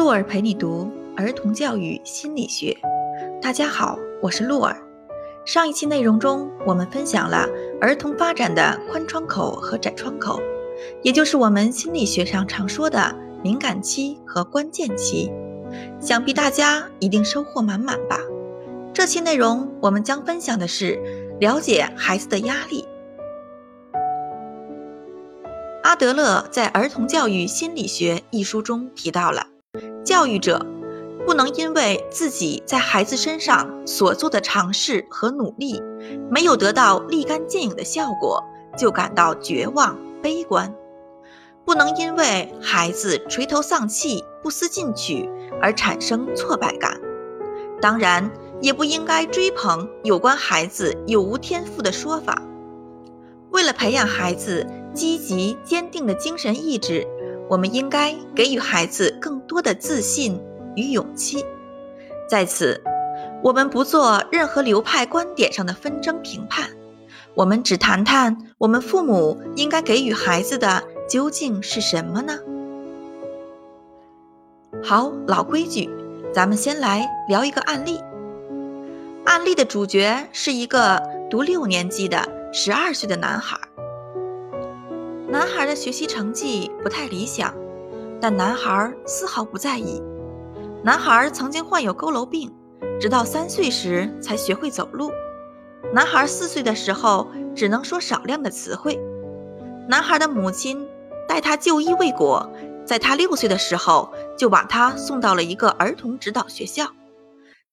鹿儿陪你读儿童教育心理学。大家好，我是鹿儿。上一期内容中，我们分享了儿童发展的宽窗口和窄窗口，也就是我们心理学上常说的敏感期和关键期。想必大家一定收获满满吧？这期内容我们将分享的是了解孩子的压力。阿德勒在《儿童教育心理学》一书中提到了。教育者不能因为自己在孩子身上所做的尝试和努力没有得到立竿见影的效果，就感到绝望悲观；不能因为孩子垂头丧气、不思进取而产生挫败感。当然，也不应该追捧有关孩子有无天赋的说法。为了培养孩子积极坚定的精神意志。我们应该给予孩子更多的自信与勇气。在此，我们不做任何流派观点上的纷争评判，我们只谈谈我们父母应该给予孩子的究竟是什么呢？好，老规矩，咱们先来聊一个案例。案例的主角是一个读六年级的十二岁的男孩。男孩的学习成绩不太理想，但男孩丝毫不在意。男孩曾经患有佝偻病，直到三岁时才学会走路。男孩四岁的时候只能说少量的词汇。男孩的母亲带他就医未果，在他六岁的时候就把他送到了一个儿童指导学校。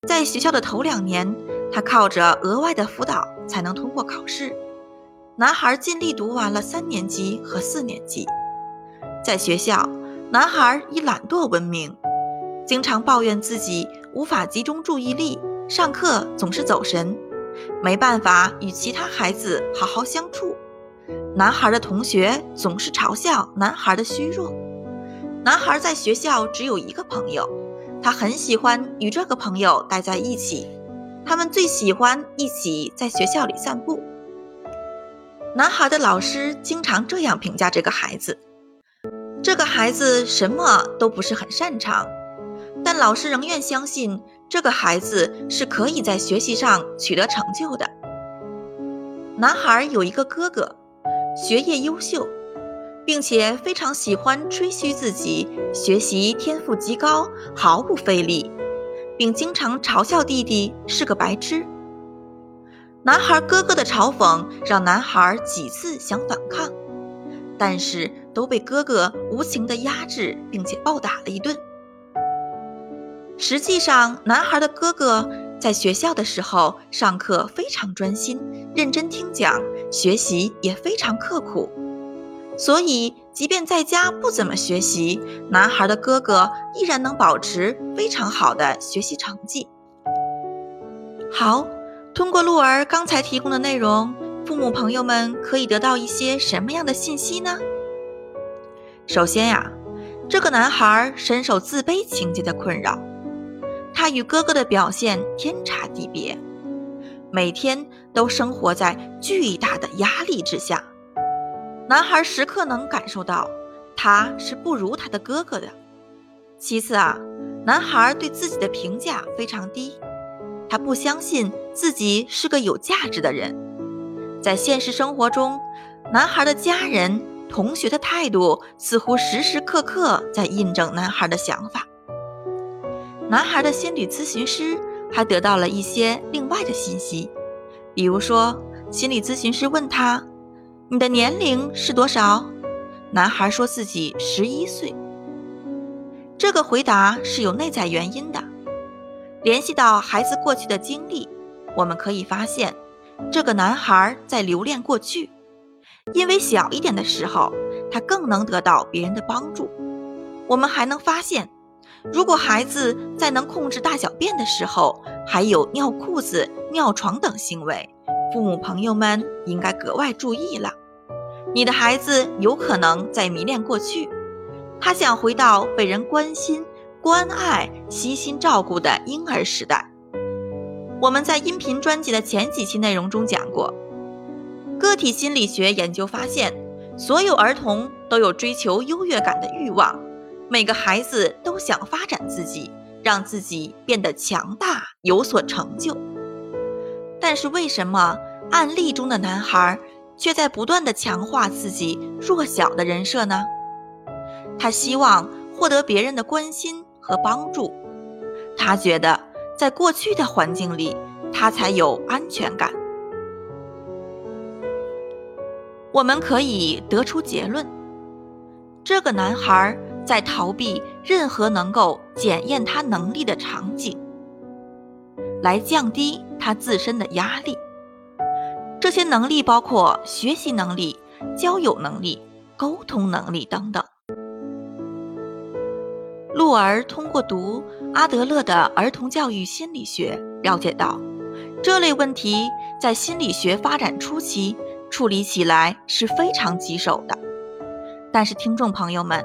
在学校的头两年，他靠着额外的辅导才能通过考试。男孩尽力读完了三年级和四年级，在学校，男孩以懒惰闻名，经常抱怨自己无法集中注意力，上课总是走神，没办法与其他孩子好好相处。男孩的同学总是嘲笑男孩的虚弱。男孩在学校只有一个朋友，他很喜欢与这个朋友待在一起，他们最喜欢一起在学校里散步。男孩的老师经常这样评价这个孩子：这个孩子什么都不是很擅长，但老师仍愿相信这个孩子是可以在学习上取得成就的。男孩有一个哥哥，学业优秀，并且非常喜欢吹嘘自己学习天赋极高，毫不费力，并经常嘲笑弟弟是个白痴。男孩哥哥的嘲讽让男孩几次想反抗，但是都被哥哥无情的压制，并且暴打了一顿。实际上，男孩的哥哥在学校的时候上课非常专心，认真听讲，学习也非常刻苦，所以即便在家不怎么学习，男孩的哥哥依然能保持非常好的学习成绩。好。通过鹿儿刚才提供的内容，父母朋友们可以得到一些什么样的信息呢？首先呀，这个男孩深受自卑情节的困扰，他与哥哥的表现天差地别，每天都生活在巨大的压力之下。男孩时刻能感受到他是不如他的哥哥的。其次啊，男孩对自己的评价非常低。他不相信自己是个有价值的人，在现实生活中，男孩的家人、同学的态度似乎时时刻刻在印证男孩的想法。男孩的心理咨询师还得到了一些另外的信息，比如说，心理咨询师问他：“你的年龄是多少？”男孩说自己十一岁。这个回答是有内在原因的。联系到孩子过去的经历，我们可以发现，这个男孩在留恋过去，因为小一点的时候，他更能得到别人的帮助。我们还能发现，如果孩子在能控制大小便的时候，还有尿裤子、尿床等行为，父母朋友们应该格外注意了。你的孩子有可能在迷恋过去，他想回到被人关心。关爱、悉心照顾的婴儿时代。我们在音频专辑的前几期内容中讲过，个体心理学研究发现，所有儿童都有追求优越感的欲望，每个孩子都想发展自己，让自己变得强大，有所成就。但是为什么案例中的男孩却在不断的强化自己弱小的人设呢？他希望获得别人的关心和帮助，他觉得在过去的环境里，他才有安全感。我们可以得出结论：这个男孩在逃避任何能够检验他能力的场景，来降低他自身的压力。这些能力包括学习能力、交友能力、沟通能力等等。鹿儿通过读阿德勒的儿童教育心理学，了解到这类问题在心理学发展初期处理起来是非常棘手的。但是，听众朋友们，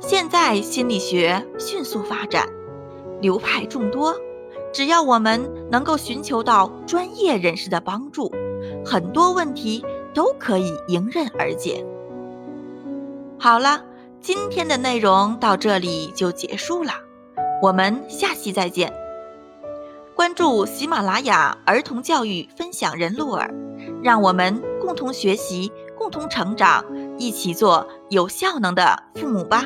现在心理学迅速发展，流派众多，只要我们能够寻求到专业人士的帮助，很多问题都可以迎刃而解。好了。今天的内容到这里就结束了，我们下期再见。关注喜马拉雅儿童教育分享人鹿儿，让我们共同学习，共同成长，一起做有效能的父母吧。